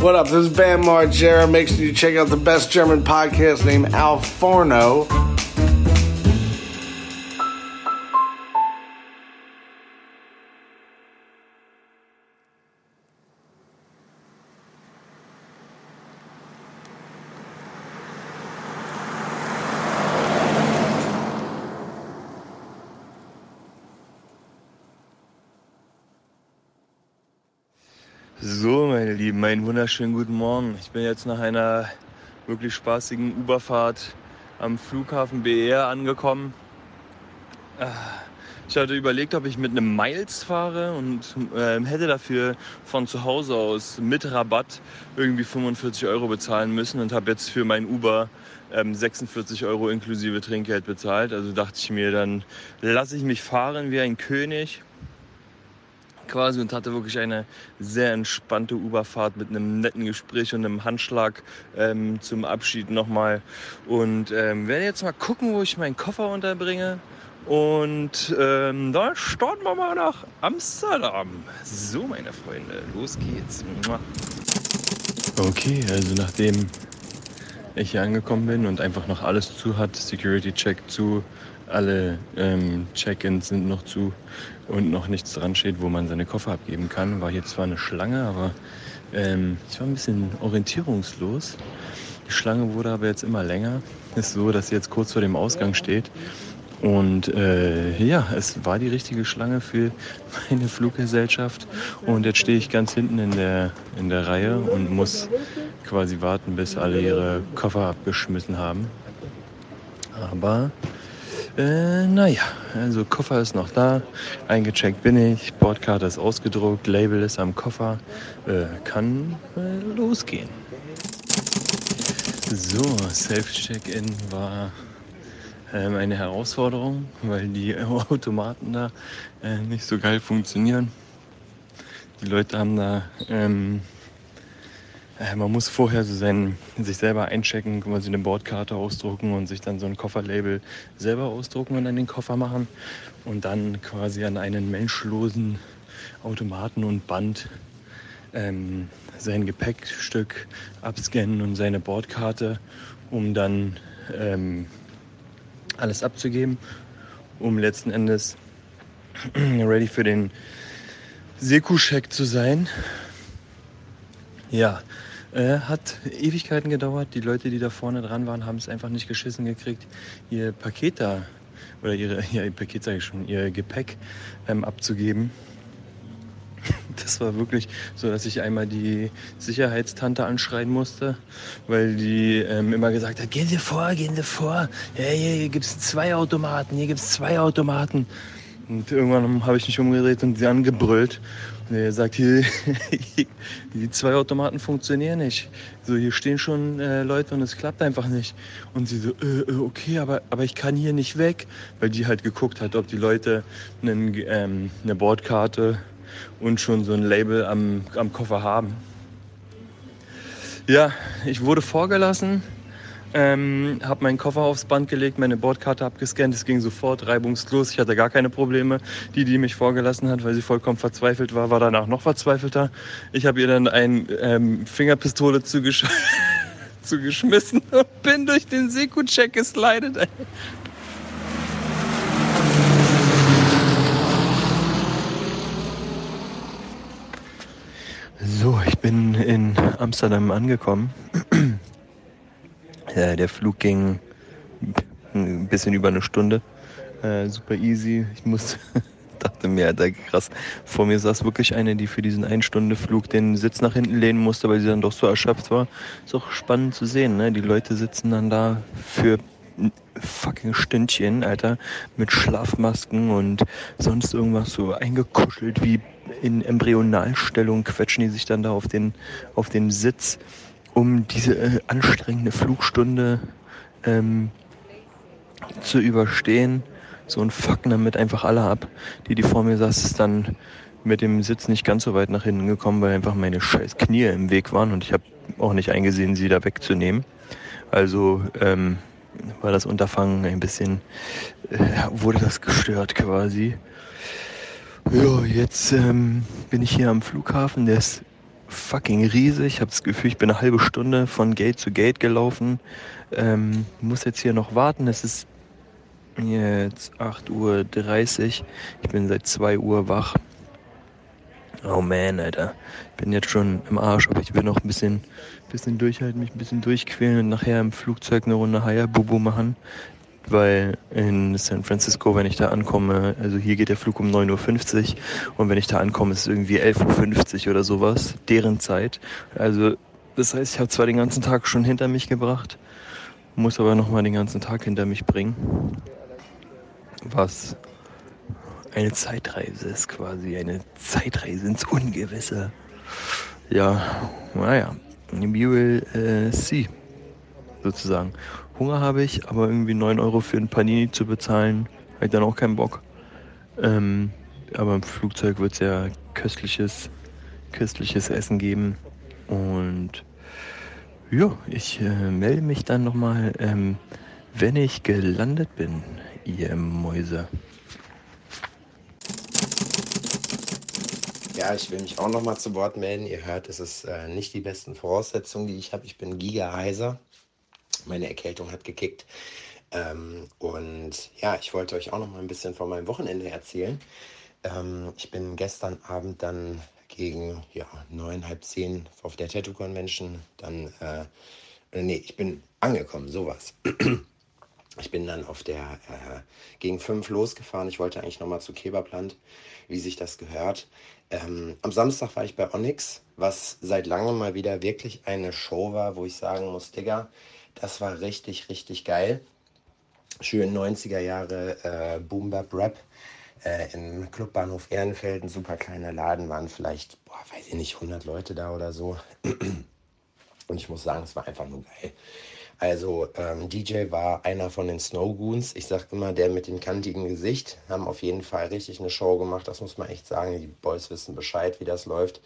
What up? This is Bam Margera. Make sure you check out the best German podcast named Al Forno. Wunderschönen guten Morgen. Ich bin jetzt nach einer wirklich spaßigen Uberfahrt am Flughafen BR angekommen. Ah, Ich hatte überlegt, ob ich mit einem Miles fahre und ähm, hätte dafür von zu Hause aus mit Rabatt irgendwie 45 Euro bezahlen müssen und habe jetzt für mein Uber ähm, 46 Euro inklusive Trinkgeld bezahlt. Also dachte ich mir, dann lasse ich mich fahren wie ein König quasi und hatte wirklich eine sehr entspannte Uberfahrt mit einem netten Gespräch und einem Handschlag ähm, zum Abschied nochmal. Und ähm, werde jetzt mal gucken, wo ich meinen Koffer unterbringe. Und ähm, da starten wir mal nach Amsterdam. So, meine Freunde, los geht's. Okay, also nachdem ich hier angekommen bin und einfach noch alles zu hat, Security Check zu, alle ähm, Check-ins sind noch zu und noch nichts dran steht, wo man seine Koffer abgeben kann. War hier zwar eine Schlange, aber ähm, ich war ein bisschen orientierungslos. Die Schlange wurde aber jetzt immer länger. Ist so, dass sie jetzt kurz vor dem Ausgang steht. Und äh, ja, es war die richtige Schlange für meine Fluggesellschaft. Und jetzt stehe ich ganz hinten in der, in der Reihe und muss quasi warten, bis alle ihre Koffer abgeschmissen haben. Aber äh, naja, also Koffer ist noch da, eingecheckt bin ich, Bordkarte ist ausgedruckt, Label ist am Koffer, äh, kann äh, losgehen. So, Self-Check-In war ähm, eine Herausforderung, weil die Automaten da äh, nicht so geil funktionieren. Die Leute haben da, ähm, äh, man muss vorher so sein, sich selber einchecken, quasi eine Bordkarte ausdrucken und sich dann so ein Kofferlabel selber ausdrucken und an den Koffer machen und dann quasi an einen menschlosen Automaten und Band ähm, sein Gepäckstück abscannen und seine Bordkarte, um dann ähm, alles abzugeben, um letzten Endes ready für den Seku-Check zu sein. Ja, äh, hat Ewigkeiten gedauert. Die Leute, die da vorne dran waren, haben es einfach nicht geschissen gekriegt, ihr Paket da oder ihre, ja, ihr Paket sage ich schon, ihr Gepäck ähm, abzugeben. Das war wirklich so, dass ich einmal die Sicherheitstante anschreien musste, weil die ähm, immer gesagt hat, gehen Sie vor, gehen Sie vor. Ja, hier, hier gibt es zwei Automaten, hier gibt es zwei Automaten. Und irgendwann habe ich mich umgedreht und sie angebrüllt. Und er sagt, hier, die zwei Automaten funktionieren nicht. So, hier stehen schon äh, Leute und es klappt einfach nicht. Und sie so, äh, äh, okay, aber, aber ich kann hier nicht weg. Weil die halt geguckt hat, ob die Leute einen, ähm, eine Bordkarte und schon so ein Label am, am Koffer haben. Ja, ich wurde vorgelassen, ähm, habe meinen Koffer aufs Band gelegt, meine Bordkarte abgescannt. Es ging sofort reibungslos. Ich hatte gar keine Probleme. Die, die mich vorgelassen hat, weil sie vollkommen verzweifelt war, war danach noch verzweifelter. Ich habe ihr dann eine ähm, Fingerpistole zugesch zugeschmissen und bin durch den Seku-Check geslidet. So, ich bin in Amsterdam angekommen. Ja, der Flug ging ein bisschen über eine Stunde. Äh, super easy. Ich muss, dachte mir, Alter, krass. Vor mir saß wirklich eine, die für diesen Ein-Stunde-Flug den Sitz nach hinten lehnen musste, weil sie dann doch so erschöpft war. Ist auch spannend zu sehen, ne? Die Leute sitzen dann da für fucking Stündchen, Alter, mit Schlafmasken und sonst irgendwas so eingekuschelt wie in Embryonalstellung quetschen die sich dann da auf den, auf den Sitz um diese äh, anstrengende Flugstunde ähm, zu überstehen. So und fucken damit einfach alle ab. Die, die vor mir saß, ist dann mit dem Sitz nicht ganz so weit nach hinten gekommen, weil einfach meine scheiß Knie im Weg waren und ich habe auch nicht eingesehen, sie da wegzunehmen. Also ähm, war das Unterfangen ein bisschen, äh, wurde das gestört quasi. Ja, jetzt ähm, bin ich hier am Flughafen, der ist fucking riesig. Ich habe das Gefühl, ich bin eine halbe Stunde von Gate zu Gate gelaufen. Ähm, muss jetzt hier noch warten. Es ist jetzt 8.30 Uhr. Ich bin seit 2 Uhr wach. Oh man, Alter. Ich bin jetzt schon im Arsch, aber ich will noch ein bisschen, bisschen durchhalten, mich ein bisschen durchquälen und nachher im Flugzeug eine Runde Hayabubu machen. Weil in San Francisco, wenn ich da ankomme, also hier geht der Flug um 9.50 Uhr und wenn ich da ankomme, ist es irgendwie 11.50 Uhr oder sowas, deren Zeit. Also das heißt, ich habe zwar den ganzen Tag schon hinter mich gebracht, muss aber nochmal den ganzen Tag hinter mich bringen. Was eine Zeitreise ist quasi, eine Zeitreise ins Ungewisse. Ja, naja, we will uh, see, sozusagen. Hunger habe ich, aber irgendwie 9 Euro für ein Panini zu bezahlen, habe ich dann auch keinen Bock. Ähm, aber im Flugzeug wird es ja köstliches, köstliches Essen geben. Und ja, ich äh, melde mich dann nochmal, ähm, wenn ich gelandet bin, ihr Mäuse. Ja, ich will mich auch nochmal zu Wort melden. Ihr hört, es ist äh, nicht die besten Voraussetzungen, die ich habe. Ich bin giga-heiser. Meine Erkältung hat gekickt. Ähm, und ja, ich wollte euch auch nochmal ein bisschen von meinem Wochenende erzählen. Ähm, ich bin gestern Abend dann gegen ja, neun, halb zehn auf der Tattoo Convention dann, äh, nee, ich bin angekommen, sowas. Ich bin dann auf der äh, gegen fünf losgefahren. Ich wollte eigentlich nochmal zu Kebabland, wie sich das gehört. Ähm, am Samstag war ich bei Onyx, was seit langem mal wieder wirklich eine Show war, wo ich sagen muss, Digga, das war richtig, richtig geil. Schön 90er Jahre äh, Boom Bap Rap äh, im Clubbahnhof Ehrenfeld, ein super kleiner Laden, waren vielleicht, boah, weiß ich nicht, 100 Leute da oder so. Und ich muss sagen, es war einfach nur geil. Also ähm, DJ war einer von den Snow Goons. Ich sag immer, der mit dem kantigen Gesicht. Haben auf jeden Fall richtig eine Show gemacht. Das muss man echt sagen. Die Boys wissen Bescheid, wie das läuft.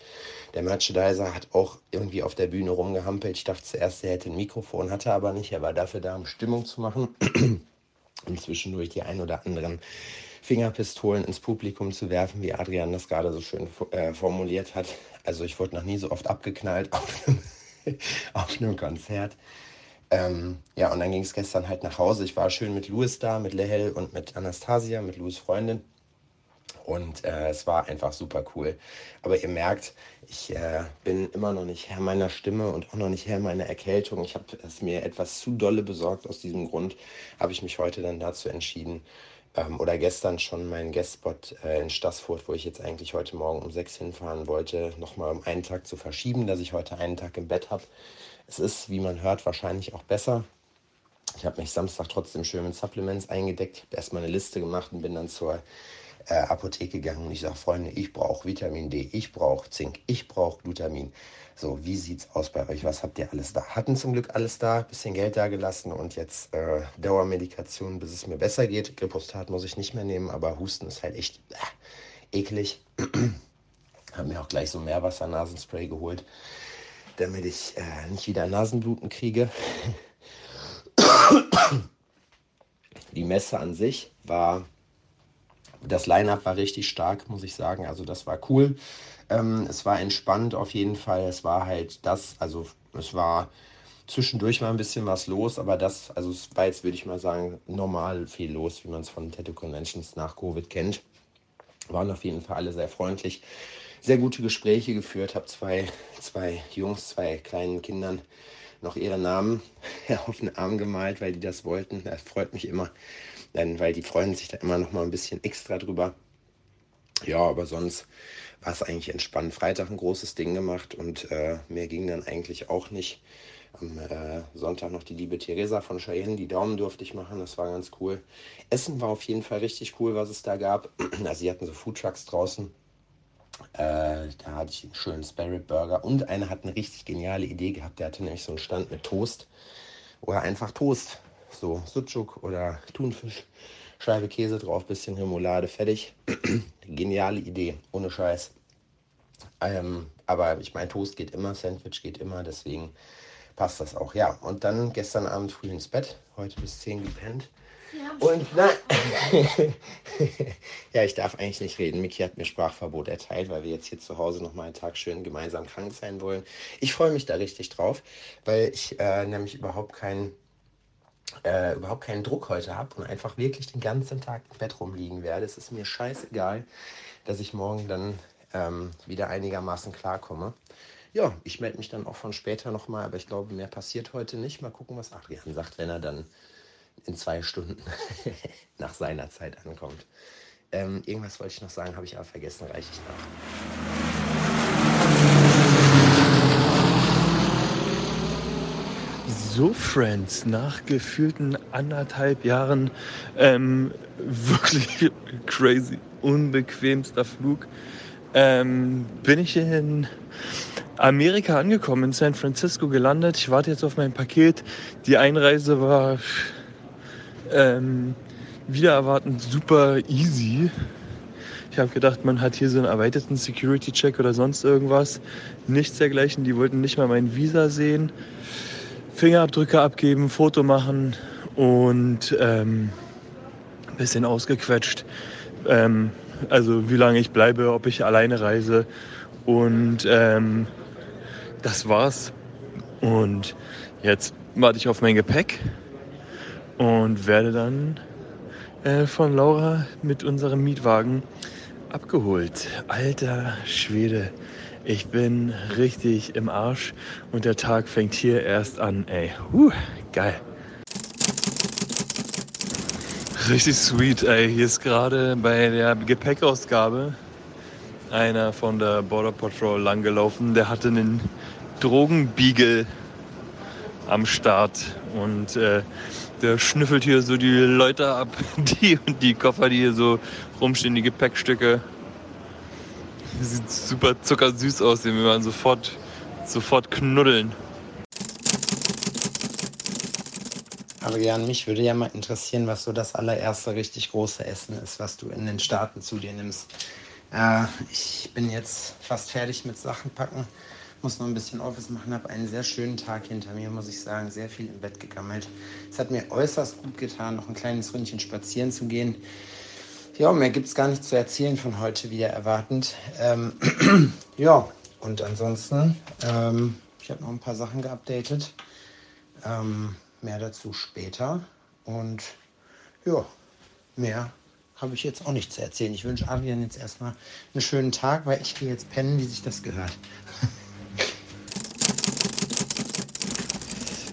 Der Merchandiser hat auch irgendwie auf der Bühne rumgehampelt. Ich dachte zuerst, er hätte ein Mikrofon, hatte aber nicht. Er war dafür da, um Stimmung zu machen. Und zwischendurch die ein oder anderen Fingerpistolen ins Publikum zu werfen, wie Adrian das gerade so schön äh, formuliert hat. Also ich wurde noch nie so oft abgeknallt auf einem, auf einem Konzert. Ähm, ja, und dann ging es gestern halt nach Hause. Ich war schön mit Louis da, mit Lehel und mit Anastasia, mit Louis Freundin. Und äh, es war einfach super cool. Aber ihr merkt, ich äh, bin immer noch nicht Herr meiner Stimme und auch noch nicht Herr meiner Erkältung. Ich habe es mir etwas zu dolle besorgt. Aus diesem Grund habe ich mich heute dann dazu entschieden, ähm, oder gestern schon meinen Guestspot äh, in Stassfurt, wo ich jetzt eigentlich heute Morgen um sechs hinfahren wollte, nochmal um einen Tag zu verschieben, dass ich heute einen Tag im Bett habe. Es ist, wie man hört, wahrscheinlich auch besser. Ich habe mich Samstag trotzdem schön mit Supplements eingedeckt, habe erstmal eine Liste gemacht und bin dann zur äh, Apotheke gegangen und ich sage, Freunde, ich brauche Vitamin D, ich brauche Zink, ich brauche Glutamin. So, wie sieht's aus bei euch? Was habt ihr alles da? Hatten zum Glück alles da, bisschen Geld da gelassen und jetzt äh, Dauermedikation, bis es mir besser geht. Gripostat muss ich nicht mehr nehmen, aber Husten ist halt echt äh, eklig. habe mir auch gleich so Meerwasser-Nasenspray geholt damit ich äh, nicht wieder Nasenbluten kriege. Die Messe an sich war, das Line-up war richtig stark, muss ich sagen. Also das war cool. Ähm, es war entspannt auf jeden Fall. Es war halt das, also es war zwischendurch mal ein bisschen was los, aber das, also es war jetzt, würde ich mal sagen, normal viel los, wie man es von Tattoo Conventions nach Covid kennt. Waren auf jeden Fall alle sehr freundlich sehr gute Gespräche geführt, habe zwei, zwei Jungs, zwei kleinen Kindern noch ihre Namen auf den Arm gemalt, weil die das wollten. Das freut mich immer, denn, weil die freuen sich da immer noch mal ein bisschen extra drüber. Ja, aber sonst war es eigentlich entspannt. Freitag ein großes Ding gemacht und äh, mehr ging dann eigentlich auch nicht. Am äh, Sonntag noch die liebe Theresa von Cheyenne, die Daumen durfte ich machen, das war ganz cool. Essen war auf jeden Fall richtig cool, was es da gab. Also sie hatten so Foodtrucks draußen äh, da hatte ich einen schönen Spirit Burger und einer hat eine richtig geniale Idee gehabt. Der hatte nämlich so einen Stand mit Toast oder einfach Toast. So Sucuk oder Thunfisch, Scheibe Käse drauf, bisschen Remoulade, fertig. Geniale Idee, ohne Scheiß. Ähm, aber ich meine, Toast geht immer, Sandwich geht immer, deswegen passt das auch. Ja, und dann gestern Abend früh ins Bett, heute bis 10 gepennt. Und na, ja, ich darf eigentlich nicht reden. Miki hat mir Sprachverbot erteilt, weil wir jetzt hier zu Hause noch mal einen Tag schön gemeinsam krank sein wollen. Ich freue mich da richtig drauf, weil ich äh, nämlich überhaupt keinen äh, überhaupt keinen Druck heute habe und einfach wirklich den ganzen Tag im Bett rumliegen werde. Es ist mir scheißegal, dass ich morgen dann ähm, wieder einigermaßen klarkomme. Ja, ich melde mich dann auch von später nochmal, aber ich glaube, mehr passiert heute nicht. Mal gucken, was Adrian sagt, wenn er dann in zwei Stunden nach seiner Zeit ankommt. Ähm, irgendwas wollte ich noch sagen, habe ich aber vergessen, reiche ich nach. So, Friends, nach gefühlten anderthalb Jahren ähm, wirklich crazy, unbequemster Flug, ähm, bin ich in Amerika angekommen, in San Francisco gelandet. Ich warte jetzt auf mein Paket. Die Einreise war ähm, wieder erwartend super easy. Ich habe gedacht, man hat hier so einen erweiterten Security-Check oder sonst irgendwas. Nichts dergleichen. Die wollten nicht mal mein Visa sehen. Fingerabdrücke abgeben, Foto machen und ähm, ein bisschen ausgequetscht. Ähm, also wie lange ich bleibe, ob ich alleine reise. Und ähm, das war's. Und jetzt warte ich auf mein Gepäck und werde dann äh, von Laura mit unserem Mietwagen abgeholt. Alter Schwede. Ich bin richtig im Arsch und der Tag fängt hier erst an, ey. Huh, geil. Richtig sweet, ey. Hier ist gerade bei der Gepäckausgabe einer von der Border Patrol langgelaufen. Der hatte einen Drogenbeagle am Start und äh, der schnüffelt hier so die Leute ab, die und die Koffer, die hier so rumstehen, die Gepäckstücke. Sieht super zuckersüß aus, den will man sofort, sofort knuddeln. Adrian, mich würde ja mal interessieren, was so das allererste richtig große Essen ist, was du in den Staaten zu dir nimmst. Äh, ich bin jetzt fast fertig mit Sachen packen, muss noch ein bisschen Office machen, habe einen sehr schönen Tag hinter mir, muss ich sagen, sehr viel im Bett gegammelt. Es hat mir äußerst gut getan, noch ein kleines Ründchen spazieren zu gehen. Ja, mehr gibt es gar nicht zu erzählen von heute, wieder erwartend. Ähm, ja, und ansonsten, ähm, ich habe noch ein paar Sachen geupdatet. Ähm, mehr dazu später. Und ja, mehr habe ich jetzt auch nicht zu erzählen. Ich wünsche Adrian jetzt erstmal einen schönen Tag, weil ich gehe jetzt pennen, wie sich das gehört.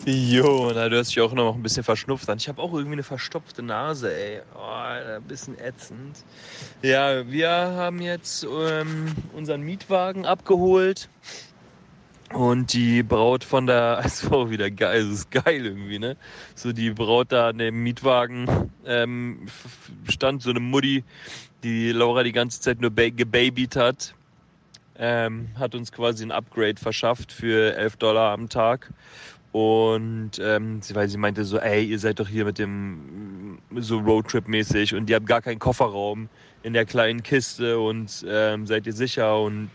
Jo, na, du hast dich auch noch ein bisschen verschnupft an. Ich habe auch irgendwie eine verstopfte Nase, ey. Oh, ein bisschen ätzend. Ja, wir haben jetzt ähm, unseren Mietwagen abgeholt. Und die Braut von der, es war wieder geil, es ist geil irgendwie, ne? So die Braut da an dem Mietwagen ähm, stand, so eine Mutti, die Laura die ganze Zeit nur gebabyt hat, ähm, hat uns quasi ein Upgrade verschafft für 11 Dollar am Tag. Und ähm, sie, weil sie meinte so, ey, ihr seid doch hier mit dem so Roadtrip-mäßig und ihr habt gar keinen Kofferraum in der kleinen Kiste und ähm, seid ihr sicher und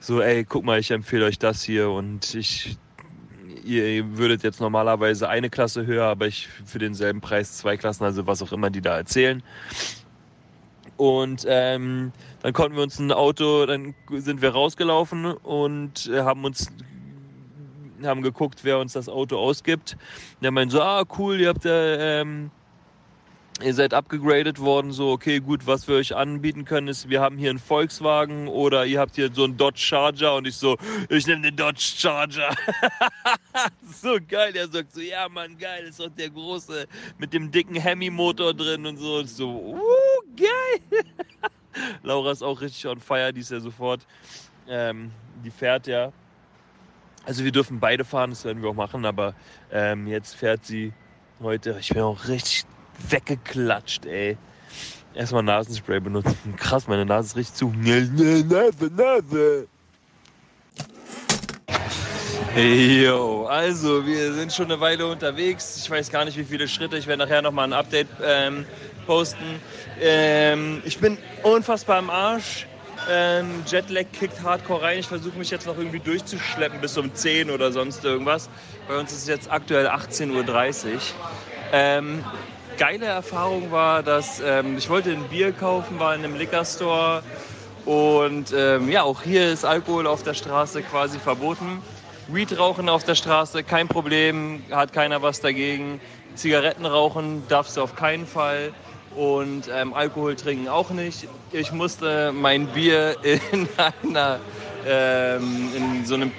so, ey, guck mal, ich empfehle euch das hier und ich, ihr würdet jetzt normalerweise eine Klasse höher, aber ich für denselben Preis zwei Klassen, also was auch immer die da erzählen. Und ähm, dann konnten wir uns ein Auto, dann sind wir rausgelaufen und haben uns haben geguckt, wer uns das Auto ausgibt. Der meint so, ah cool, ihr habt äh, ähm, ihr seid abgegradet worden, so okay, gut, was wir euch anbieten können ist, wir haben hier einen Volkswagen oder ihr habt hier so einen Dodge Charger und ich so, ich nehme den Dodge Charger. so geil, er sagt so, ja Mann, geil, ist doch der große mit dem dicken Hemi-Motor drin und so. Und so, uh, geil. Laura ist auch richtig on fire, die ist ja sofort, ähm, die fährt ja. Also wir dürfen beide fahren, das werden wir auch machen, aber ähm, jetzt fährt sie heute. Ich bin auch richtig weggeklatscht, ey. Erstmal Nasenspray benutzen. Krass, meine Nase ist richtig zu. Nase, Nase. Jo, also wir sind schon eine Weile unterwegs. Ich weiß gar nicht, wie viele Schritte. Ich werde nachher nochmal ein Update ähm, posten. Ähm, ich bin unfassbar am Arsch. Ähm, Jetlag kickt hardcore rein. Ich versuche mich jetzt noch irgendwie durchzuschleppen bis um 10 oder sonst irgendwas. Bei uns ist es jetzt aktuell 18.30 Uhr. Ähm, geile Erfahrung war, dass ähm, ich wollte ein Bier kaufen, war in einem Liquor Store und ähm, ja, auch hier ist Alkohol auf der Straße quasi verboten. Weed rauchen auf der Straße, kein Problem, hat keiner was dagegen. Zigaretten rauchen darfst du auf keinen Fall und ähm, Alkohol trinken auch nicht. Ich musste mein Bier in einer ähm, in so einer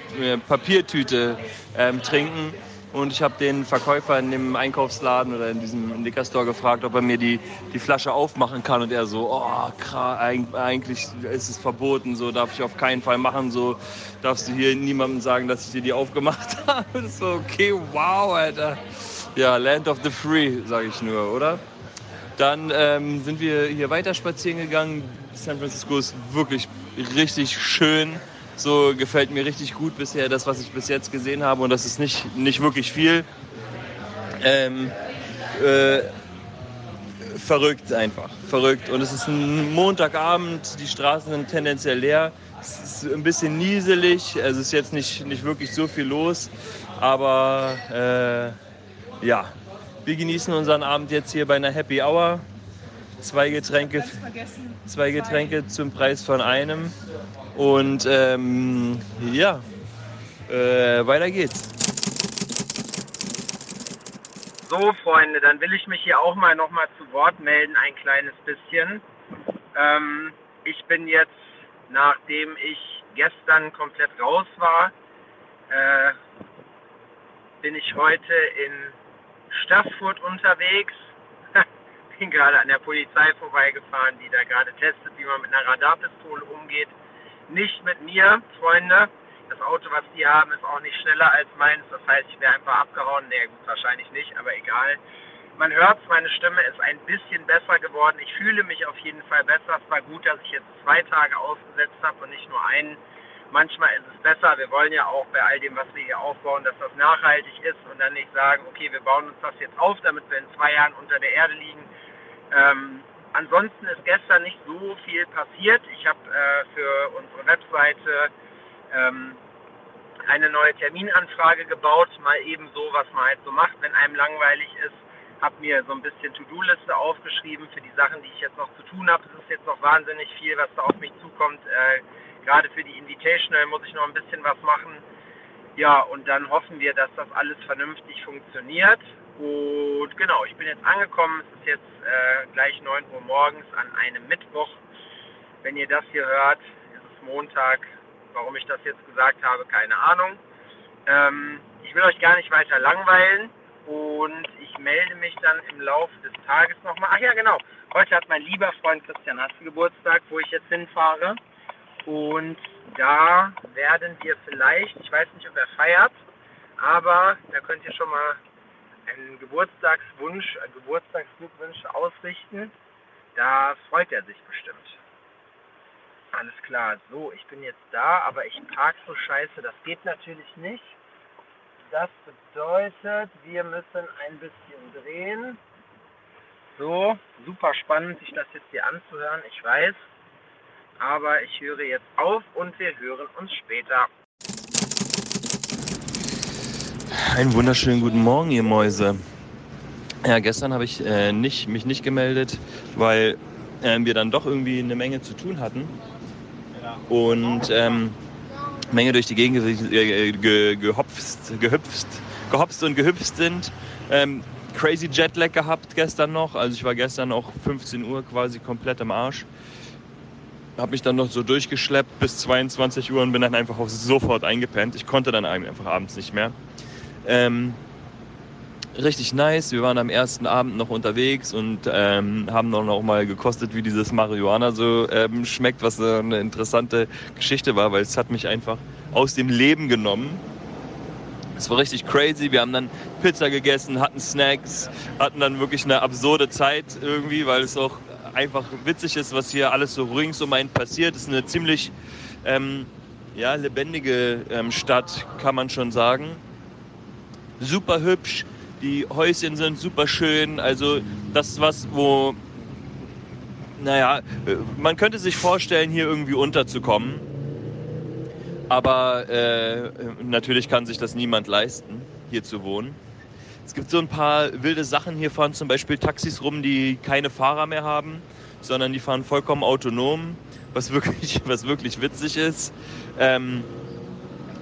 Papiertüte ähm, trinken und ich habe den Verkäufer in dem Einkaufsladen oder in diesem Liquor Store gefragt, ob er mir die, die Flasche aufmachen kann. Und er so, oh, krass, eigentlich ist es verboten, so darf ich auf keinen Fall machen, so darfst du hier niemandem sagen, dass ich dir die aufgemacht habe. so, okay, wow, Alter. Ja, Land of the Free, sage ich nur, oder? Dann ähm, sind wir hier weiter spazieren gegangen. San Francisco ist wirklich richtig schön. So gefällt mir richtig gut bisher, das, was ich bis jetzt gesehen habe. Und das ist nicht, nicht wirklich viel. Ähm, äh, verrückt einfach. Verrückt. Und es ist ein Montagabend, die Straßen sind tendenziell leer. Es ist ein bisschen nieselig, also es ist jetzt nicht, nicht wirklich so viel los. Aber äh, ja, wir genießen unseren Abend jetzt hier bei einer Happy Hour. Zwei Getränke, zwei Getränke zum Preis von einem. Und ähm, ja, äh, weiter geht's. So, Freunde, dann will ich mich hier auch mal noch mal zu Wort melden, ein kleines bisschen. Ähm, ich bin jetzt, nachdem ich gestern komplett raus war, äh, bin ich heute in Staffurt unterwegs. bin gerade an der Polizei vorbeigefahren, die da gerade testet, wie man mit einer Radarpistole umgeht. Nicht mit mir, Freunde. Das Auto, was die haben, ist auch nicht schneller als meins. Das heißt, ich wäre einfach abgehauen. Nee, gut, wahrscheinlich nicht, aber egal. Man hört meine Stimme ist ein bisschen besser geworden. Ich fühle mich auf jeden Fall besser. Es war gut, dass ich jetzt zwei Tage ausgesetzt habe und nicht nur einen. Manchmal ist es besser. Wir wollen ja auch bei all dem, was wir hier aufbauen, dass das nachhaltig ist und dann nicht sagen, okay, wir bauen uns das jetzt auf, damit wir in zwei Jahren unter der Erde liegen. Ähm, Ansonsten ist gestern nicht so viel passiert. Ich habe äh, für unsere Webseite ähm, eine neue Terminanfrage gebaut, mal eben so, was man halt so macht, wenn einem langweilig ist. Habe mir so ein bisschen To-Do-Liste aufgeschrieben für die Sachen, die ich jetzt noch zu tun habe. Es ist jetzt noch wahnsinnig viel, was da auf mich zukommt. Äh, Gerade für die Invitational muss ich noch ein bisschen was machen. Ja, und dann hoffen wir, dass das alles vernünftig funktioniert. Und genau, ich bin jetzt angekommen. Es ist jetzt äh, gleich 9 Uhr morgens an einem Mittwoch. Wenn ihr das hier hört, ist es Montag. Warum ich das jetzt gesagt habe, keine Ahnung. Ähm, ich will euch gar nicht weiter langweilen und ich melde mich dann im Laufe des Tages nochmal. Ach ja, genau. Heute hat mein lieber Freund Christian Hasse Geburtstag, wo ich jetzt hinfahre. Und da werden wir vielleicht, ich weiß nicht, ob er feiert, aber da könnt ihr schon mal einen Geburtstagswunsch, einen Geburtstagsglückwunsch ausrichten. Da freut er sich bestimmt. Alles klar, so, ich bin jetzt da, aber ich park so scheiße, das geht natürlich nicht. Das bedeutet, wir müssen ein bisschen drehen. So, super spannend, sich das jetzt hier anzuhören, ich weiß. Aber ich höre jetzt auf und wir hören uns später. Einen wunderschönen guten Morgen, ihr Mäuse. Ja, gestern habe ich äh, nicht, mich nicht gemeldet, weil äh, wir dann doch irgendwie eine Menge zu tun hatten. Und ähm, Menge durch die Gegend ge ge gehopst, gehüpft, gehopst und gehüpft sind. Ähm, crazy Jetlag gehabt gestern noch. Also ich war gestern auch 15 Uhr quasi komplett am Arsch. Habe mich dann noch so durchgeschleppt bis 22 Uhr und bin dann einfach auch sofort eingepennt. Ich konnte dann einfach abends nicht mehr. Ähm, richtig nice. Wir waren am ersten Abend noch unterwegs und ähm, haben dann noch mal gekostet, wie dieses Marihuana so ähm, schmeckt, was so eine interessante Geschichte war, weil es hat mich einfach aus dem Leben genommen. Es war richtig crazy. Wir haben dann Pizza gegessen, hatten Snacks, hatten dann wirklich eine absurde Zeit irgendwie, weil es auch einfach witzig ist, was hier alles so rings um einen passiert. Es ist eine ziemlich ähm, ja, lebendige ähm, Stadt, kann man schon sagen super hübsch, die Häuschen sind super schön. Also das ist was, wo, naja, man könnte sich vorstellen, hier irgendwie unterzukommen. Aber äh, natürlich kann sich das niemand leisten, hier zu wohnen. Es gibt so ein paar wilde Sachen. Hier fahren zum Beispiel Taxis rum, die keine Fahrer mehr haben, sondern die fahren vollkommen autonom, was wirklich, was wirklich witzig ist. Ähm,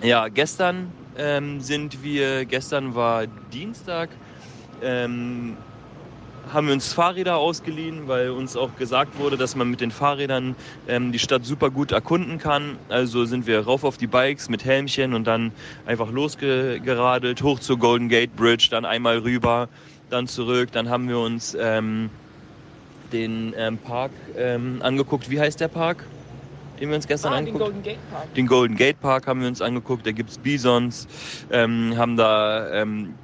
ja, gestern ähm, sind wir, gestern war Dienstag, ähm, haben wir uns Fahrräder ausgeliehen, weil uns auch gesagt wurde, dass man mit den Fahrrädern ähm, die Stadt super gut erkunden kann. Also sind wir rauf auf die Bikes mit Helmchen und dann einfach losgeradelt, hoch zur Golden Gate Bridge, dann einmal rüber, dann zurück. Dann haben wir uns ähm, den ähm, Park ähm, angeguckt. Wie heißt der Park? Den wir uns gestern Ah, den angeguckt Golden Gate Park. den Golden Gate Park haben wir uns angeguckt, da gibt's Bisons, ähm, haben da, ähm, äh,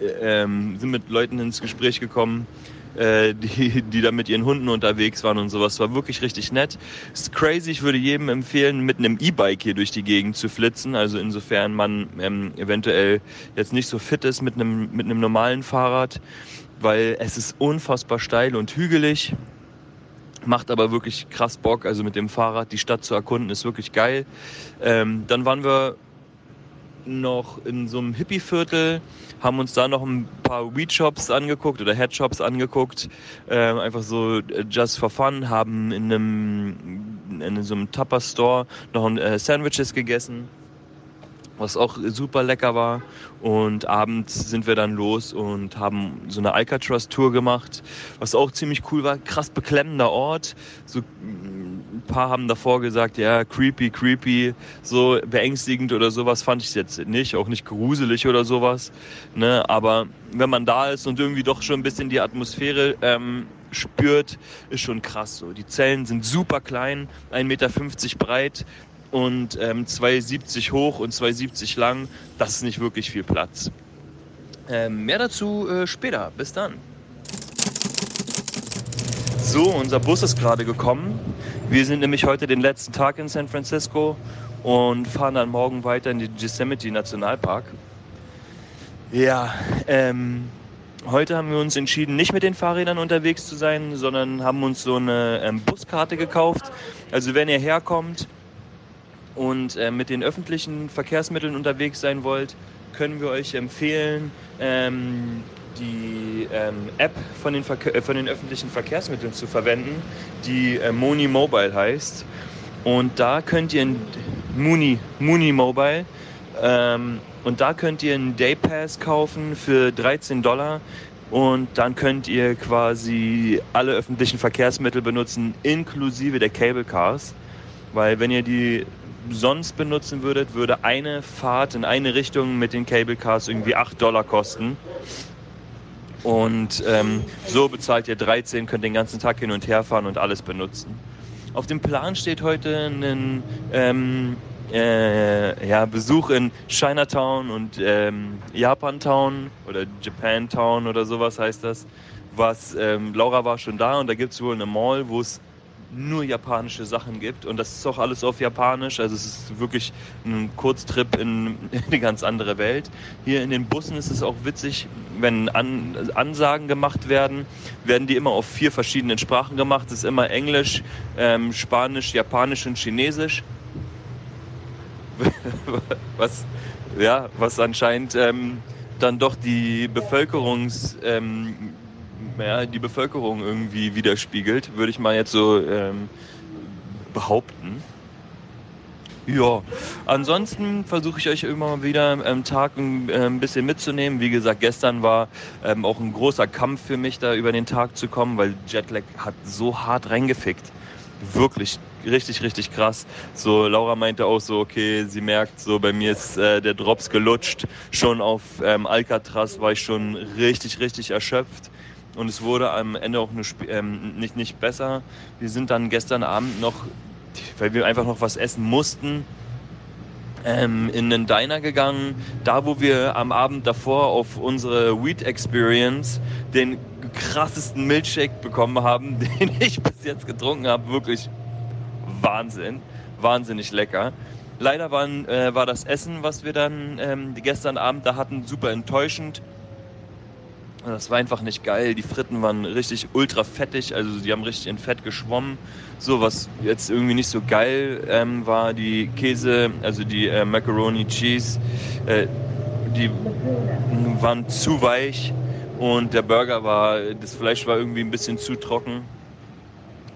ähm, sind mit Leuten ins Gespräch gekommen, äh, die, die da mit ihren Hunden unterwegs waren und sowas. War wirklich richtig nett. Ist crazy, ich würde jedem empfehlen, mit einem E-Bike hier durch die Gegend zu flitzen. Also insofern man ähm, eventuell jetzt nicht so fit ist mit einem, mit einem normalen Fahrrad, weil es ist unfassbar steil und hügelig. Macht aber wirklich krass Bock, also mit dem Fahrrad die Stadt zu erkunden, ist wirklich geil. Ähm, dann waren wir noch in so einem Hippie-Viertel, haben uns da noch ein paar Weed-Shops angeguckt oder Head-Shops angeguckt. Ähm, einfach so äh, just for fun, haben in einem in so einem Tupper-Store noch ein, äh, Sandwiches gegessen was auch super lecker war. Und abends sind wir dann los und haben so eine Alcatraz-Tour gemacht, was auch ziemlich cool war. Krass beklemmender Ort. So, ein paar haben davor gesagt, ja, creepy, creepy, so beängstigend oder sowas fand ich jetzt nicht, auch nicht gruselig oder sowas. Ne? Aber wenn man da ist und irgendwie doch schon ein bisschen die Atmosphäre ähm, spürt, ist schon krass so. Die Zellen sind super klein, 1,50 Meter breit, und ähm, 2,70 hoch und 2,70 lang. Das ist nicht wirklich viel Platz. Ähm, mehr dazu äh, später. Bis dann. So, unser Bus ist gerade gekommen. Wir sind nämlich heute den letzten Tag in San Francisco und fahren dann morgen weiter in den Yosemite Nationalpark. Ja, ähm, heute haben wir uns entschieden, nicht mit den Fahrrädern unterwegs zu sein, sondern haben uns so eine ähm, Buskarte gekauft. Also wenn ihr herkommt, und äh, mit den öffentlichen Verkehrsmitteln unterwegs sein wollt, können wir euch empfehlen, ähm, die ähm, App von den, Verke äh, von den öffentlichen Verkehrsmitteln zu verwenden, die äh, Moni Mobile heißt. Und da könnt ihr ein Muni, Muni Mobile ähm, und da könnt ihr einen Day Pass kaufen für 13 Dollar und dann könnt ihr quasi alle öffentlichen Verkehrsmittel benutzen, inklusive der Cable Cars. Weil wenn ihr die sonst benutzen würdet, würde eine Fahrt in eine Richtung mit den Cable Cars irgendwie 8 Dollar kosten. Und ähm, so bezahlt ihr 13, könnt den ganzen Tag hin und her fahren und alles benutzen. Auf dem Plan steht heute ein ähm, äh, ja, Besuch in Chinatown und ähm, Japantown oder Japantown oder sowas heißt das. Was ähm, Laura war schon da und da gibt es wohl eine Mall, wo es nur japanische Sachen gibt und das ist auch alles auf Japanisch. Also es ist wirklich ein Kurztrip in, in eine ganz andere Welt. Hier in den Bussen ist es auch witzig, wenn An Ansagen gemacht werden, werden die immer auf vier verschiedenen Sprachen gemacht. Es ist immer Englisch, ähm, Spanisch, Japanisch und Chinesisch. was, ja, was anscheinend ähm, dann doch die Bevölkerungs ähm, ja, die Bevölkerung irgendwie widerspiegelt, würde ich mal jetzt so ähm, behaupten. Ja, ansonsten versuche ich euch immer wieder am Tag ein, äh, ein bisschen mitzunehmen. Wie gesagt, gestern war ähm, auch ein großer Kampf für mich, da über den Tag zu kommen, weil Jetlag hat so hart reingefickt. Wirklich richtig, richtig krass. So, Laura meinte auch so, okay, sie merkt so, bei mir ist äh, der Drops gelutscht. Schon auf ähm, Alcatraz war ich schon richtig, richtig erschöpft und es wurde am Ende auch ähm, nicht, nicht besser. Wir sind dann gestern Abend noch, weil wir einfach noch was essen mussten, ähm, in einen Diner gegangen, da wo wir am Abend davor auf unsere Weed Experience den krassesten Milkshake bekommen haben, den ich bis jetzt getrunken habe. Wirklich Wahnsinn, wahnsinnig lecker. Leider waren, äh, war das Essen, was wir dann ähm, gestern Abend da hatten, super enttäuschend. Das war einfach nicht geil. Die Fritten waren richtig ultra fettig, also die haben richtig in Fett geschwommen. So, was jetzt irgendwie nicht so geil ähm, war, die Käse, also die äh, Macaroni Cheese, äh, die waren zu weich und der Burger war, das Fleisch war irgendwie ein bisschen zu trocken.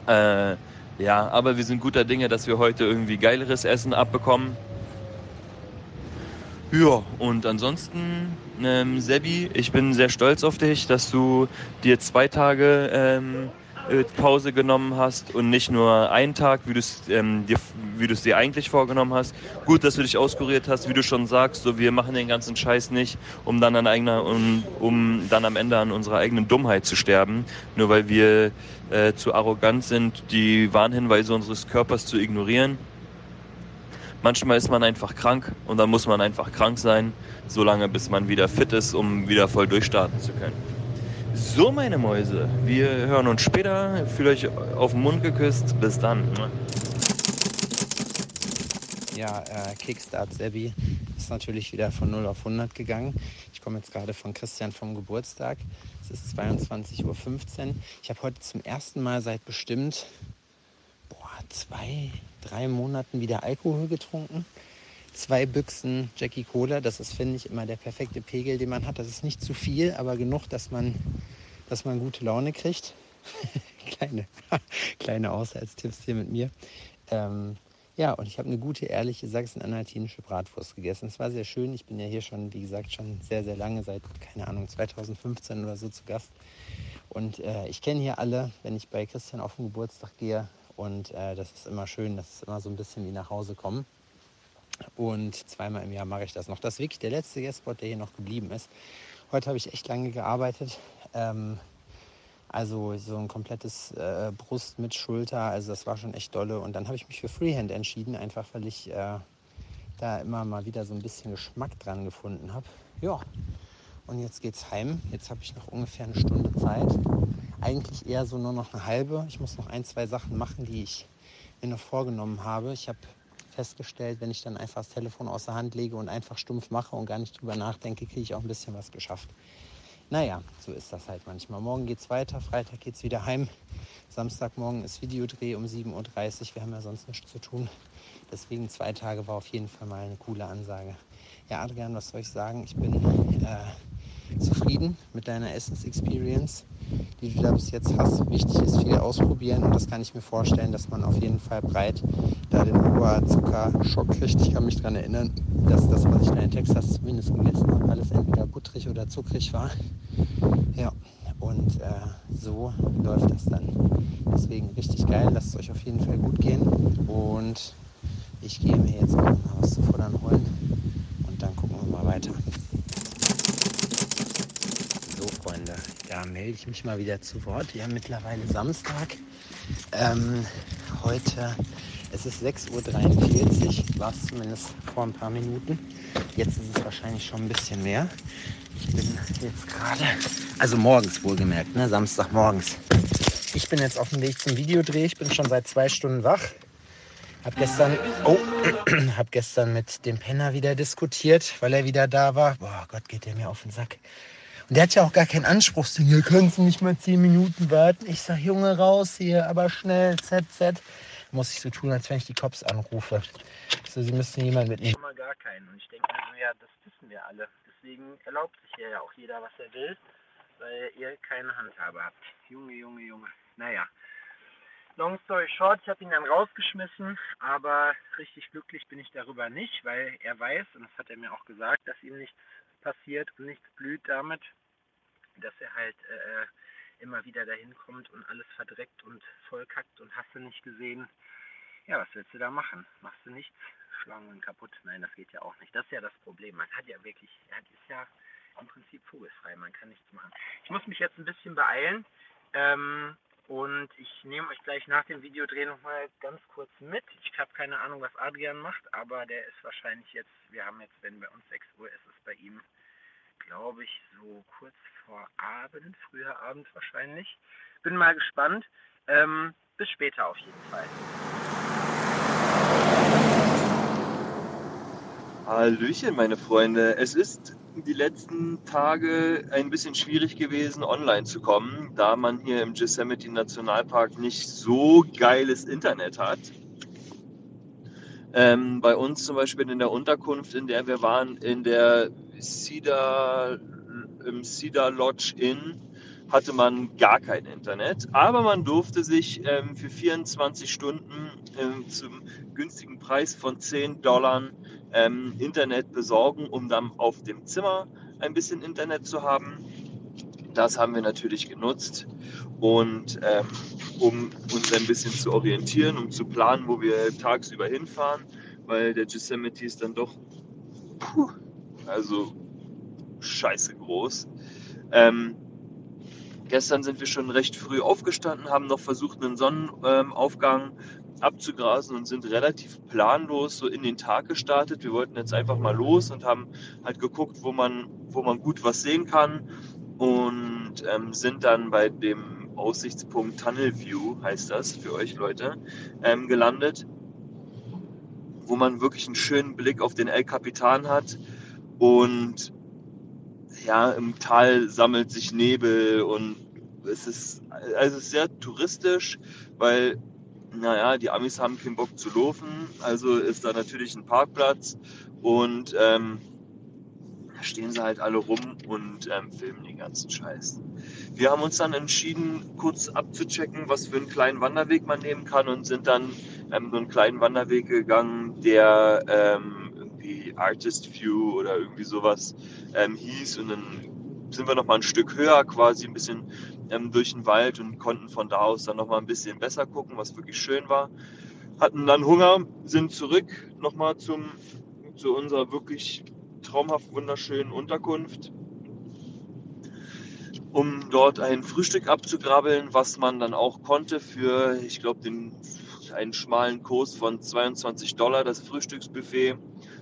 Äh, ja, aber wir sind guter Dinge, dass wir heute irgendwie geileres Essen abbekommen. Ja, und ansonsten, ähm, Sebi, ich bin sehr stolz auf dich, dass du dir zwei Tage ähm, äh, Pause genommen hast und nicht nur einen Tag, wie du es ähm, dir, wie du es dir eigentlich vorgenommen hast. Gut, dass du dich auskuriert hast, wie du schon sagst, so wir machen den ganzen Scheiß nicht, um dann an eigener, um, um dann am Ende an unserer eigenen Dummheit zu sterben, nur weil wir äh, zu arrogant sind, die Warnhinweise unseres Körpers zu ignorieren. Manchmal ist man einfach krank und dann muss man einfach krank sein, solange bis man wieder fit ist, um wieder voll durchstarten zu können. So, meine Mäuse, wir hören uns später. Fühlt euch auf den Mund geküsst. Bis dann. Ja, äh, Kickstart Sebi ist natürlich wieder von 0 auf 100 gegangen. Ich komme jetzt gerade von Christian vom Geburtstag. Es ist 22.15 Uhr. Ich habe heute zum ersten Mal seit bestimmt boah, zwei, drei Monaten wieder Alkohol getrunken zwei Büchsen Jackie Cola. Das ist, finde ich, immer der perfekte Pegel, den man hat. Das ist nicht zu viel, aber genug, dass man, dass man gute Laune kriegt. kleine, kleine Haushaltstipps hier mit mir. Ähm, ja, und ich habe eine gute, ehrliche sachsen-anhaltinische Bratwurst gegessen. Es war sehr schön. Ich bin ja hier schon, wie gesagt, schon sehr, sehr lange, seit, keine Ahnung, 2015 oder so zu Gast. Und äh, ich kenne hier alle, wenn ich bei Christian auf den Geburtstag gehe. Und äh, das ist immer schön, das ist immer so ein bisschen wie nach Hause kommen. Und zweimal im Jahr mache ich das noch. Das ist wirklich der letzte Guestspot, der hier noch geblieben ist. Heute habe ich echt lange gearbeitet. Ähm, also so ein komplettes äh, Brust mit Schulter. Also das war schon echt dolle. Und dann habe ich mich für Freehand entschieden, einfach weil ich äh, da immer mal wieder so ein bisschen Geschmack dran gefunden habe. Ja. Und jetzt geht's heim. Jetzt habe ich noch ungefähr eine Stunde Zeit. Eigentlich eher so nur noch eine halbe. Ich muss noch ein, zwei Sachen machen, die ich mir noch vorgenommen habe. Ich habe festgestellt, wenn ich dann einfach das Telefon aus der Hand lege und einfach stumpf mache und gar nicht drüber nachdenke, kriege ich auch ein bisschen was geschafft. Naja, so ist das halt manchmal. Morgen geht es weiter, Freitag geht es wieder heim. Samstagmorgen ist Videodreh um 7.30 Uhr. Wir haben ja sonst nichts zu tun. Deswegen zwei Tage war auf jeden Fall mal eine coole Ansage. Ja, Adrian, was soll ich sagen? Ich bin äh, zufrieden mit deiner Essens-Experience die du da bis jetzt hast. Wichtig ist viel ausprobieren und das kann ich mir vorstellen, dass man auf jeden Fall breit da den Oberzuckerschock kriegt. Ich kann mich daran erinnern, dass das, was ich da in Texas zumindest gegessen habe, alles entweder butterig oder zuckrig war. Ja, und äh, so läuft das dann. Deswegen richtig geil, lasst es euch auf jeden Fall gut gehen und ich gehe mir jetzt mal was zu futtern holen und dann gucken wir mal weiter. Freunde. Melde ich mich mal wieder zu Wort. Wir haben mittlerweile Samstag. Ähm, heute, es ist 6.43 Uhr, war es zumindest vor ein paar Minuten. Jetzt ist es wahrscheinlich schon ein bisschen mehr. Ich bin jetzt gerade, also morgens wohlgemerkt, ne? Samstagmorgens. Ich bin jetzt auf dem Weg zum Videodreh. Ich bin schon seit zwei Stunden wach. Hab gestern, oh, hab gestern mit dem Penner wieder diskutiert, weil er wieder da war. Boah Gott, geht der mir auf den Sack. Und der hat ja auch gar keinen Anspruch. So, hier können Sie nicht mal zehn Minuten warten. Ich sag, Junge, raus hier, aber schnell, ZZ. Muss ich so tun, als wenn ich die Cops anrufe. So, Sie müssen jemanden mitnehmen. Immer gar keinen. Und ich denke mir so, ja, das wissen wir alle. Deswegen erlaubt sich ja auch jeder, was er will, weil ihr keine Handhabe habt. Junge, Junge, Junge. Naja. Long story short, ich habe ihn dann rausgeschmissen, aber richtig glücklich bin ich darüber nicht, weil er weiß, und das hat er mir auch gesagt, dass ihm nichts passiert und nichts blüht damit dass er halt äh, immer wieder dahin kommt und alles verdreckt und vollkackt und hast du nicht gesehen. Ja, was willst du da machen? Machst du nichts? Schlangen kaputt? Nein, das geht ja auch nicht. Das ist ja das Problem. Man hat ja wirklich, er ist ja im Prinzip vogelfrei. Man kann nichts machen. Ich muss mich jetzt ein bisschen beeilen. Ähm, und ich nehme euch gleich nach dem Videodreh nochmal ganz kurz mit. Ich habe keine Ahnung, was Adrian macht, aber der ist wahrscheinlich jetzt, wir haben jetzt, wenn bei uns 6 Uhr ist, ist bei ihm glaube ich, so kurz vor Abend, früher Abend wahrscheinlich. Bin mal gespannt. Ähm, bis später auf jeden Fall. Hallöchen, meine Freunde. Es ist die letzten Tage ein bisschen schwierig gewesen, online zu kommen, da man hier im Yosemite Nationalpark nicht so geiles Internet hat. Ähm, bei uns zum Beispiel in der Unterkunft, in der wir waren, in der Cedar, im Cedar Lodge Inn, hatte man gar kein Internet, aber man durfte sich ähm, für 24 Stunden ähm, zum günstigen Preis von 10 Dollar ähm, Internet besorgen, um dann auf dem Zimmer ein bisschen Internet zu haben. Das haben wir natürlich genutzt und ähm, um uns ein bisschen zu orientieren, um zu planen, wo wir tagsüber hinfahren, weil der Yosemite ist dann doch, puh, also scheiße groß. Ähm, gestern sind wir schon recht früh aufgestanden, haben noch versucht, einen Sonnenaufgang abzugrasen und sind relativ planlos so in den Tag gestartet. Wir wollten jetzt einfach mal los und haben halt geguckt, wo man, wo man gut was sehen kann und ähm, sind dann bei dem Aussichtspunkt Tunnel View, heißt das für euch Leute, ähm, gelandet, wo man wirklich einen schönen Blick auf den El Capitan hat und ja, im Tal sammelt sich Nebel und es ist also sehr touristisch, weil naja, die Amis haben keinen Bock zu laufen, also ist da natürlich ein Parkplatz und ähm, da stehen sie halt alle rum und ähm, filmen den ganzen Scheiß. Wir haben uns dann entschieden, kurz abzuchecken, was für einen kleinen Wanderweg man nehmen kann und sind dann ähm, so einen kleinen Wanderweg gegangen, der ähm, Artist View oder irgendwie sowas ähm, hieß und dann sind wir noch mal ein Stück höher, quasi ein bisschen ähm, durch den Wald und konnten von da aus dann noch mal ein bisschen besser gucken, was wirklich schön war. Hatten dann Hunger, sind zurück noch mal zum, zu unserer wirklich traumhaft wunderschönen Unterkunft, um dort ein Frühstück abzugrabbeln, was man dann auch konnte für, ich glaube, den einen schmalen Kurs von 22 Dollar, das Frühstücksbuffet,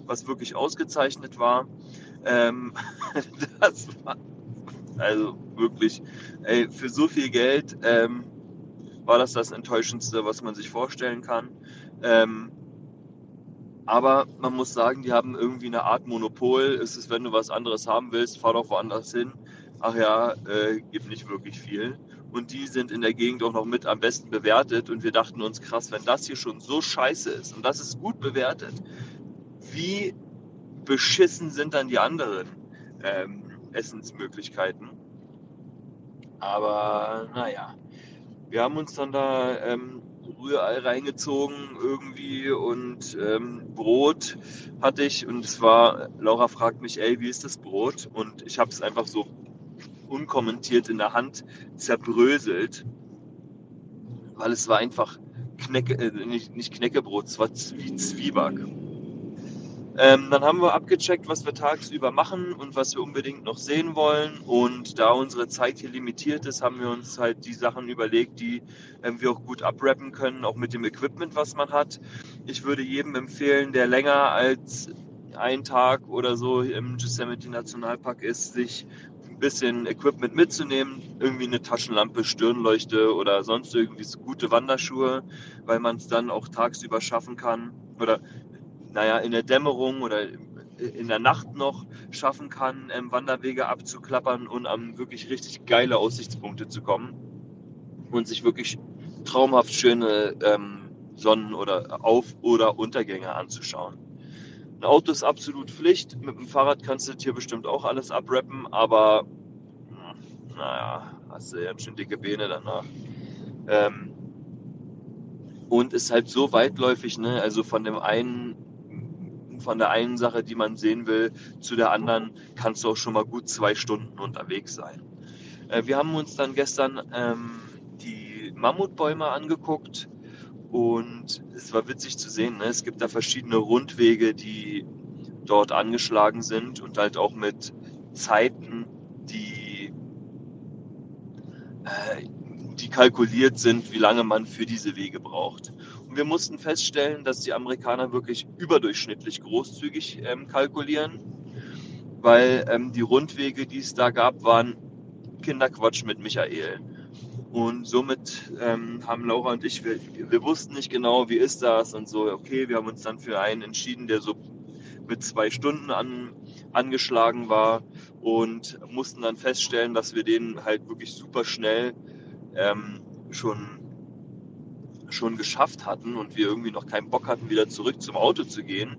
was wirklich ausgezeichnet war. Ähm, das war also wirklich, ey, für so viel Geld ähm, war das das Enttäuschendste, was man sich vorstellen kann. Ähm, aber man muss sagen, die haben irgendwie eine Art Monopol. Es ist, wenn du was anderes haben willst, fahr doch woanders hin. Ach ja, äh, gibt nicht wirklich viel. Und die sind in der Gegend auch noch mit am besten bewertet. Und wir dachten uns, krass, wenn das hier schon so scheiße ist und das ist gut bewertet, wie beschissen sind dann die anderen ähm, Essensmöglichkeiten? Aber naja, wir haben uns dann da ähm, Rührei reingezogen irgendwie und ähm, Brot hatte ich und es war, Laura fragt mich, ey, wie ist das Brot? Und ich habe es einfach so unkommentiert in der Hand zerbröselt, weil es war einfach Knecke, äh, nicht, nicht Knäckebrot, es war wie Zwieback. Ähm, dann haben wir abgecheckt, was wir tagsüber machen und was wir unbedingt noch sehen wollen. Und da unsere Zeit hier limitiert ist, haben wir uns halt die Sachen überlegt, die ähm, wir auch gut abrappen können, auch mit dem Equipment, was man hat. Ich würde jedem empfehlen, der länger als ein Tag oder so im Yosemite Nationalpark ist, sich ein bisschen Equipment mitzunehmen, irgendwie eine Taschenlampe, Stirnleuchte oder sonst irgendwie so gute Wanderschuhe, weil man es dann auch tagsüber schaffen kann oder naja, in der Dämmerung oder in der Nacht noch schaffen kann, ähm, Wanderwege abzuklappern und an wirklich richtig geile Aussichtspunkte zu kommen und sich wirklich traumhaft schöne ähm, Sonnen- oder Auf- oder Untergänge anzuschauen. Ein Auto ist absolut Pflicht. Mit dem Fahrrad kannst du hier bestimmt auch alles abrappen, aber naja, hast du ja schon dicke Beine danach. Ähm, und ist halt so weitläufig, ne? Also von dem einen von der einen Sache, die man sehen will, zu der anderen kannst du auch schon mal gut zwei Stunden unterwegs sein. Äh, wir haben uns dann gestern ähm, die Mammutbäume angeguckt und es war witzig zu sehen. Ne? Es gibt da verschiedene Rundwege, die dort angeschlagen sind und halt auch mit Zeiten, die, äh, die kalkuliert sind, wie lange man für diese Wege braucht. Wir mussten feststellen, dass die Amerikaner wirklich überdurchschnittlich großzügig ähm, kalkulieren, weil ähm, die Rundwege, die es da gab, waren Kinderquatsch mit Michael. Und somit ähm, haben Laura und ich, wir, wir, wussten nicht genau, wie ist das und so, okay, wir haben uns dann für einen entschieden, der so mit zwei Stunden an, angeschlagen war und mussten dann feststellen, dass wir den halt wirklich super schnell ähm, schon schon geschafft hatten und wir irgendwie noch keinen Bock hatten, wieder zurück zum Auto zu gehen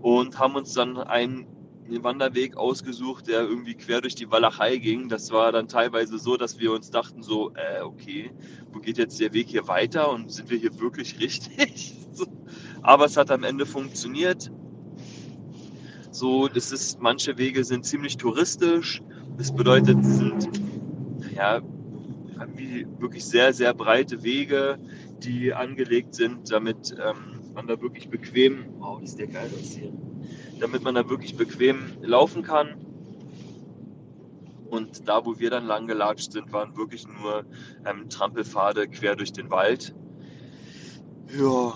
und haben uns dann einen Wanderweg ausgesucht, der irgendwie quer durch die Walachei ging. Das war dann teilweise so, dass wir uns dachten so, äh, okay, wo geht jetzt der Weg hier weiter und sind wir hier wirklich richtig? Aber es hat am Ende funktioniert. So, das ist, manche Wege sind ziemlich touristisch. Das bedeutet, es sind ja, wie wirklich sehr, sehr breite Wege, die angelegt sind, damit ähm, man da wirklich bequem, wow, ist der geil aus hier, damit man da wirklich bequem laufen kann. Und da, wo wir dann lang gelatscht sind, waren wirklich nur ähm, Trampelpfade quer durch den Wald. Ja,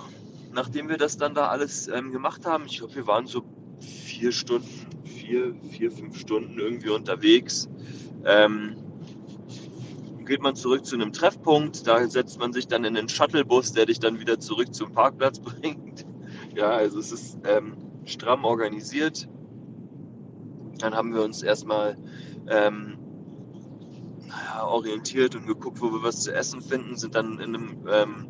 nachdem wir das dann da alles ähm, gemacht haben, ich glaube, wir waren so vier Stunden, vier, vier, fünf Stunden irgendwie unterwegs. Ähm, geht man zurück zu einem Treffpunkt, da setzt man sich dann in einen Shuttlebus, der dich dann wieder zurück zum Parkplatz bringt. Ja, also es ist ähm, stramm organisiert. Dann haben wir uns erstmal ähm, naja, orientiert und geguckt, wo wir was zu essen finden, sind dann in einem, ähm,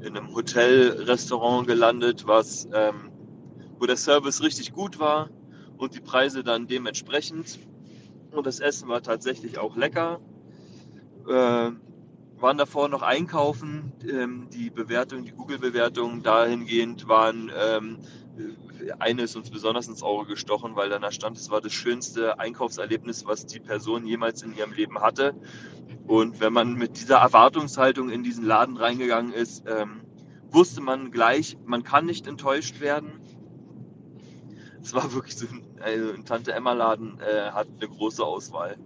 in einem Hotel-Restaurant gelandet, was, ähm, wo der Service richtig gut war und die Preise dann dementsprechend. Und das Essen war tatsächlich auch lecker äh, waren davor noch einkaufen. Ähm, die Bewertung, die Google-Bewertung dahingehend waren, ähm, eine ist uns besonders ins Auge gestochen, weil danach stand, es war das schönste Einkaufserlebnis, was die Person jemals in ihrem Leben hatte. Und wenn man mit dieser Erwartungshaltung in diesen Laden reingegangen ist, ähm, wusste man gleich, man kann nicht enttäuscht werden. Es war wirklich so, also ein Tante Emma Laden äh, hat eine große Auswahl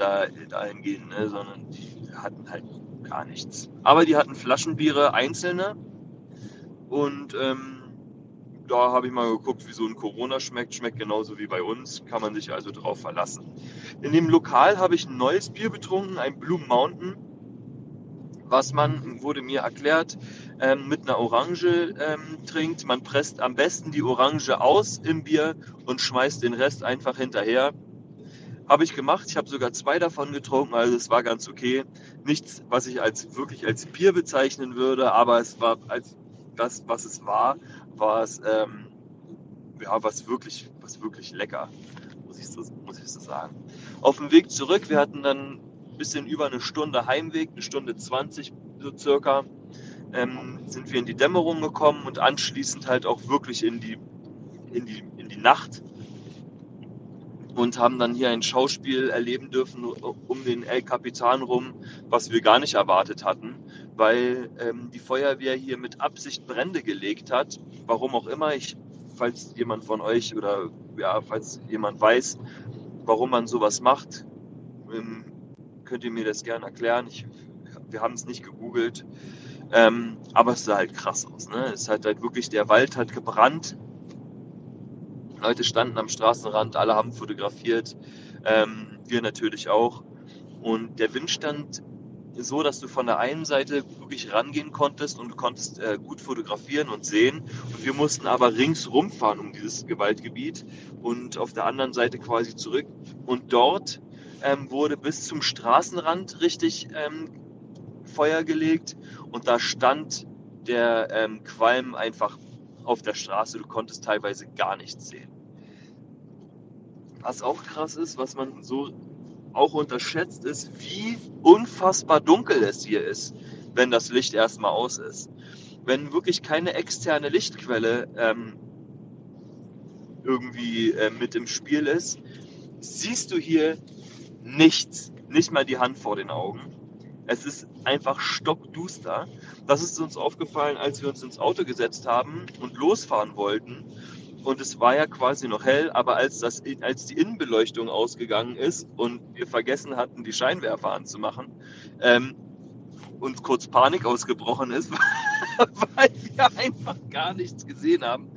da, dahin gehen, ne? sondern die hatten halt gar nichts. Aber die hatten Flaschenbiere einzelne und ähm, da habe ich mal geguckt, wie so ein Corona schmeckt. Schmeckt genauso wie bei uns, kann man sich also drauf verlassen. In dem Lokal habe ich ein neues Bier betrunken, ein Blue Mountain, was man, wurde mir erklärt, ähm, mit einer Orange ähm, trinkt. Man presst am besten die Orange aus im Bier und schmeißt den Rest einfach hinterher. Habe ich gemacht. Ich habe sogar zwei davon getrunken, also es war ganz okay. Nichts, was ich als wirklich als Bier bezeichnen würde, aber es war als das, was es war, war es ähm, ja was wirklich, was wirklich lecker, muss ich so, muss ich so sagen. Auf dem Weg zurück, wir hatten dann ein bisschen über eine Stunde Heimweg, eine Stunde 20 so circa, ähm, sind wir in die Dämmerung gekommen und anschließend halt auch wirklich in die, in die, in die Nacht und haben dann hier ein Schauspiel erleben dürfen um den El Capitan rum, was wir gar nicht erwartet hatten, weil ähm, die Feuerwehr hier mit Absicht Brände gelegt hat. Warum auch immer, ich, falls jemand von euch oder ja, falls jemand weiß, warum man sowas macht, ähm, könnt ihr mir das gerne erklären. Ich, wir haben es nicht gegoogelt. Ähm, aber es sah halt krass aus. Ne? Es hat halt wirklich, der Wald hat gebrannt Leute standen am Straßenrand, alle haben fotografiert, ähm, wir natürlich auch. Und der Wind stand so, dass du von der einen Seite wirklich rangehen konntest und du konntest äh, gut fotografieren und sehen. Und wir mussten aber ringsrum fahren um dieses Gewaltgebiet und auf der anderen Seite quasi zurück. Und dort ähm, wurde bis zum Straßenrand richtig ähm, Feuer gelegt und da stand der ähm, Qualm einfach auf der Straße. Du konntest teilweise gar nichts sehen. Was auch krass ist, was man so auch unterschätzt, ist, wie unfassbar dunkel es hier ist, wenn das Licht erstmal aus ist. Wenn wirklich keine externe Lichtquelle ähm, irgendwie äh, mit im Spiel ist, siehst du hier nichts, nicht mal die Hand vor den Augen. Es ist einfach stockduster. Das ist uns aufgefallen, als wir uns ins Auto gesetzt haben und losfahren wollten und es war ja quasi noch hell, aber als, das, als die Innenbeleuchtung ausgegangen ist und wir vergessen hatten, die Scheinwerfer anzumachen ähm, und kurz Panik ausgebrochen ist, weil wir einfach gar nichts gesehen haben,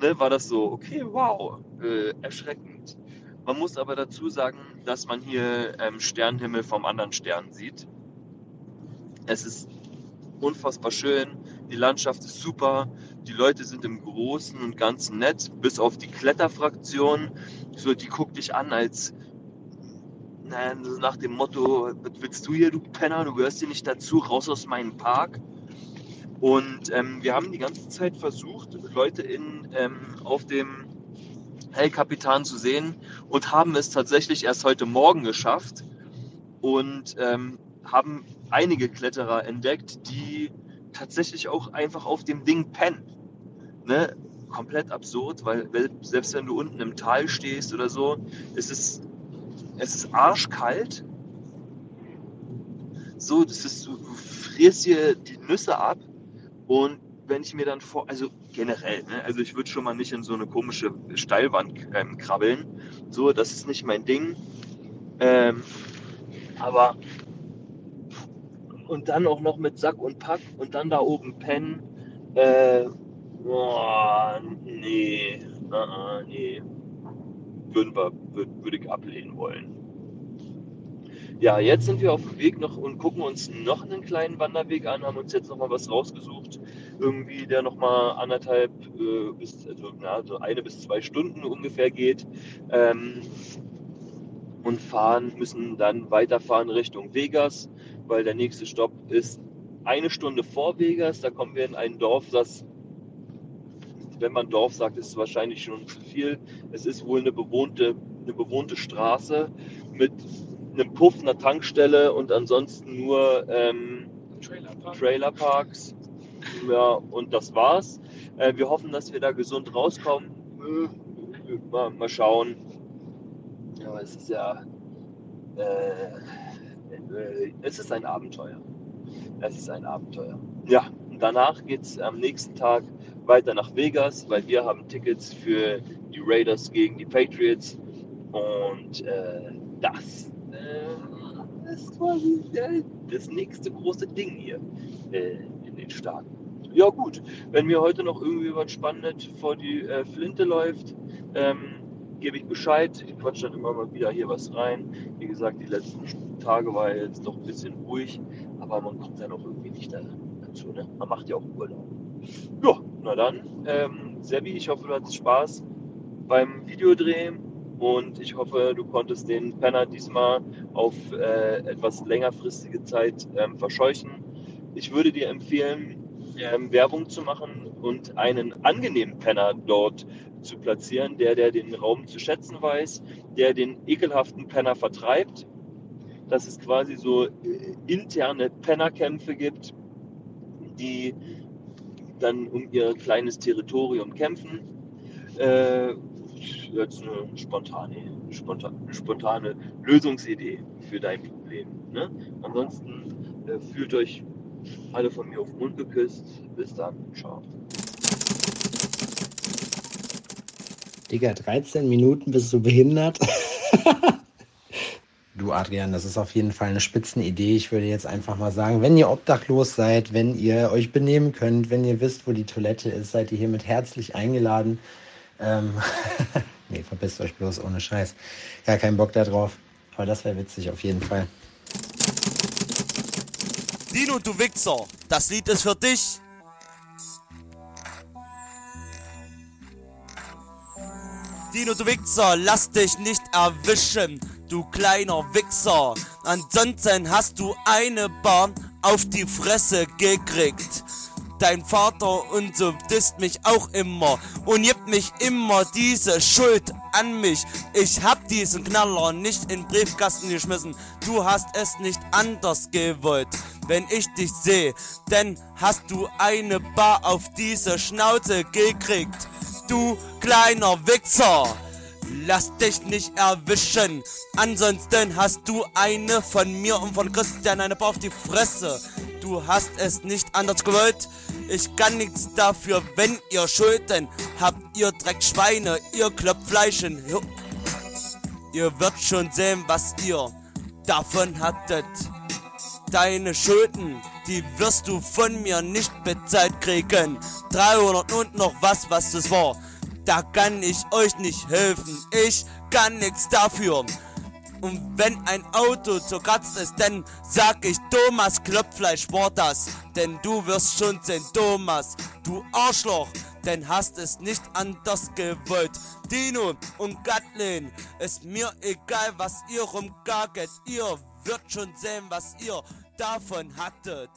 ne, war das so, okay, wow, äh, erschreckend. Man muss aber dazu sagen, dass man hier ähm, Sternenhimmel vom anderen Stern sieht. Es ist unfassbar schön, die Landschaft ist super, die Leute sind im Großen und Ganzen nett, bis auf die Kletterfraktion. So, die guckt dich an als naja, nach dem Motto, was willst du hier, du Penner, du gehörst hier nicht dazu, raus aus meinem Park. Und ähm, wir haben die ganze Zeit versucht, Leute in, ähm, auf dem El Capitan zu sehen und haben es tatsächlich erst heute Morgen geschafft und ähm, haben einige Kletterer entdeckt, die tatsächlich auch einfach auf dem Ding pennen. Ne? Komplett absurd, weil selbst wenn du unten im Tal stehst oder so, es ist, es ist arschkalt. So, das ist, du frierst hier die Nüsse ab und wenn ich mir dann vor, also generell, ne, also ich würde schon mal nicht in so eine komische Steilwand ähm, krabbeln. So, das ist nicht mein Ding. Ähm, aber und dann auch noch mit Sack und Pack und dann da oben pennen. Äh, boah, nee, uh nee. Würden wir, würd, würde ich ablehnen wollen. Ja, jetzt sind wir auf dem Weg noch und gucken uns noch einen kleinen Wanderweg an, haben uns jetzt noch mal was rausgesucht, irgendwie der noch mal anderthalb äh, bis also, na, so eine bis zwei Stunden ungefähr geht. Ähm, und fahren, müssen dann weiterfahren Richtung Vegas, weil der nächste Stopp ist eine Stunde vor Vegas. Da kommen wir in ein Dorf, das, wenn man Dorf sagt, ist wahrscheinlich schon zu viel. Es ist wohl eine bewohnte, eine bewohnte Straße mit einem Puff, einer Tankstelle und ansonsten nur ähm, Trailerpark. Trailerparks. Ja, und das war's. Äh, wir hoffen, dass wir da gesund rauskommen. Äh, mal, mal schauen aber es ist ja, äh, es ist ein Abenteuer. Es ist ein Abenteuer. Ja, und danach geht es am nächsten Tag weiter nach Vegas, weil wir haben Tickets für die Raiders gegen die Patriots. Und äh, das äh, ist quasi das nächste große Ding hier äh, in den Staaten. Ja gut, wenn mir heute noch irgendwie was Spannendes vor die äh, Flinte läuft, ähm, gebe ich Bescheid. Ich quatsche dann immer mal wieder hier was rein. Wie gesagt, die letzten Tage war jetzt noch ein bisschen ruhig, aber man kommt dann auch irgendwie nicht dazu. Ne? Man macht ja auch Urlaub. Ja, na dann, ähm, Sebi, ich hoffe, du hattest Spaß beim Videodrehen und ich hoffe, du konntest den Penner diesmal auf äh, etwas längerfristige Zeit ähm, verscheuchen. Ich würde dir empfehlen, ähm, Werbung zu machen und einen angenehmen Penner dort zu platzieren, der, der den Raum zu schätzen weiß, der den ekelhaften Penner vertreibt, dass es quasi so äh, interne Pennerkämpfe gibt, die dann um ihr kleines Territorium kämpfen. Äh, jetzt eine spontane, spontane, spontane Lösungsidee für dein Problem. Ne? Ansonsten äh, fühlt euch alle von mir auf den Mund geküsst. Bis dann. Ciao. Digga, 13 Minuten bist du behindert. du Adrian, das ist auf jeden Fall eine Spitzenidee. Ich würde jetzt einfach mal sagen, wenn ihr obdachlos seid, wenn ihr euch benehmen könnt, wenn ihr wisst, wo die Toilette ist, seid ihr hiermit herzlich eingeladen. Ähm nee, verpisst euch bloß ohne Scheiß. Gar keinen Bock da drauf. Aber das wäre witzig auf jeden Fall. Dino, du Wichser, das Lied ist für dich. Dino, du Wichser, lass dich nicht erwischen, du kleiner Wichser. Ansonsten hast du eine Bahn auf die Fresse gekriegt. Dein Vater und so disst mich auch immer und gibt mich immer diese Schuld an mich. Ich hab diesen Knaller nicht in den Briefkasten geschmissen. Du hast es nicht anders gewollt, wenn ich dich sehe. Denn hast du eine Bar auf diese Schnauze gekriegt du kleiner Wichser. Lass dich nicht erwischen, ansonsten hast du eine von mir und von Christian eine auf die Fresse. Du hast es nicht anders gewollt. Ich kann nichts dafür, wenn ihr Schulden habt, ihr Dreckschweine, ihr Klopffleischen. Ihr wird schon sehen, was ihr davon hattet. Deine Schulden, die wirst du von mir nicht bezahlt kriegen. 300 und noch was, was das war. Da kann ich euch nicht helfen. Ich kann nichts dafür. Und wenn ein Auto zerkratzt ist, dann sag ich Thomas Klopfleisch war das. Denn du wirst schon sehen, Thomas, du Arschloch, denn hast es nicht anders gewollt. Dino und Gatlin, ist mir egal, was ihr rumgaget. Ihr wird schon sehen, was ihr davon hattet.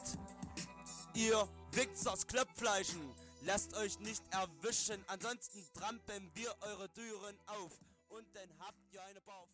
Ihr Wichsers Klopfleischen, lasst euch nicht erwischen, ansonsten trampeln wir eure Türen auf und dann habt ihr eine Bar.